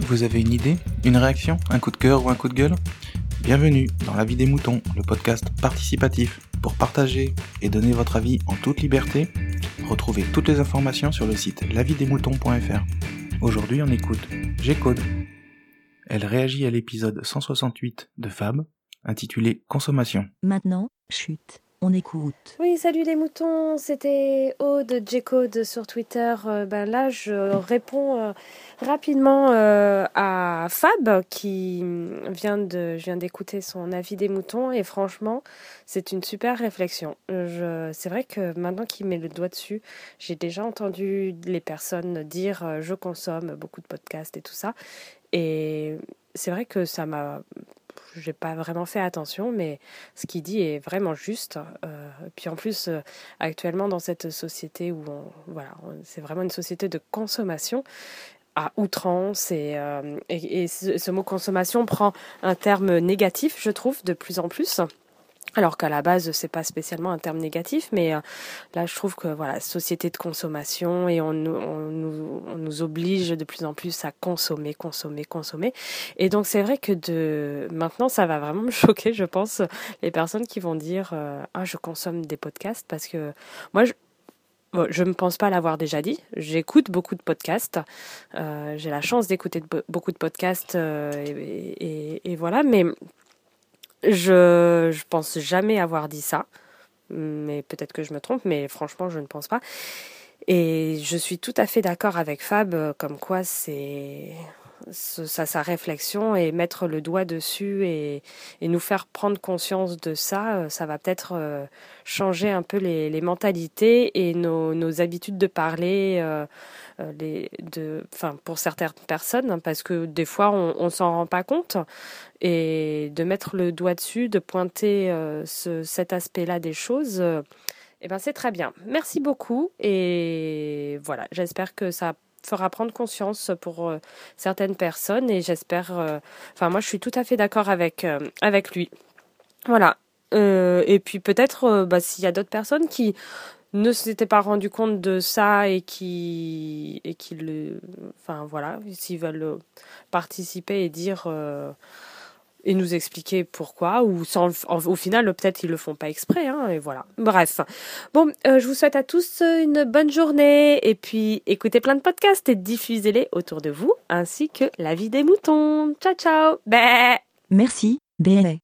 Vous avez une idée Une réaction Un coup de cœur ou un coup de gueule? Bienvenue dans La vie des moutons, le podcast participatif pour partager et donner votre avis en toute liberté. Retrouvez toutes les informations sur le site lavidesmoutons.fr. Aujourd'hui, on écoute G-Code. Elle réagit à l'épisode 168 de Fab, intitulé Consommation. Maintenant, chute, on écoute. Oui, salut les moutons, c'était Aude J-Code sur Twitter. Euh, ben là, je réponds euh, rapidement euh, à Fab qui vient de, d'écouter son avis des moutons et franchement, c'est une super réflexion. C'est vrai que maintenant qu'il met le doigt dessus, j'ai déjà entendu les personnes dire je consomme beaucoup de podcasts et tout ça. Et c'est vrai que ça m'a j'ai pas vraiment fait attention, mais ce qu'il dit est vraiment juste. Euh, puis en plus, euh, actuellement dans cette société où voilà, c'est vraiment une société de consommation à outrance et, euh, et ce, mot consommation prend un terme négatif, je trouve, de plus en plus alors qu'à la base c'est pas spécialement un terme négatif mais euh, là je trouve que voilà société de consommation et on, nous, oblige de plus en plus à consommer consommer consommer et donc c'est vrai que de maintenant ça va vraiment me choquer je pense les personnes qui vont dire euh, ah je consomme des podcasts parce que moi je je ne pense pas l'avoir déjà dit. J'écoute beaucoup de podcasts. Euh, j'ai la chance d'écouter beaucoup de podcasts et, et, voilà. Mais je, pense jamais avoir dit ça, mais peut-être que je me trompe, mais franchement, je ne pense pas. Et je suis tout à fait d'accord avec Fab, euh, comme quoi c'est sa, réflexion et mettre le doigt dessus et, nous faire prendre conscience de ça, euh, ça va peut-être euh, changer un peu les, mentalités et nos, habitudes de parler. Euh, les, de, enfin, pour certaines personnes, hein, parce que des fois on, on s'en rend pas compte, et de mettre le doigt dessus, de pointer ce, cet aspect-là des choses, eh ben c'est très bien. Merci beaucoup et voilà, j'espère que ça fera prendre conscience pour euh, certaines personnes et j'espère euh, enfin moi je suis tout à fait d'accord avec euh, avec lui. Voilà. Et puis peut-être bah, s'il y a d'autres personnes qui ne s'étaient pas rendu compte de ça et qui et qui le enfin voilà s'ils veulent participer et dire et nous expliquer pourquoi ou sans au final peut-être ils le font pas exprès hein, et voilà. Bref. Bon euh, je vous souhaite à tous une bonne journée et puis écoutez plein de podcasts et diffusez-les autour de vous ainsi que la vie des moutons. Ciao ciao. Merci, bé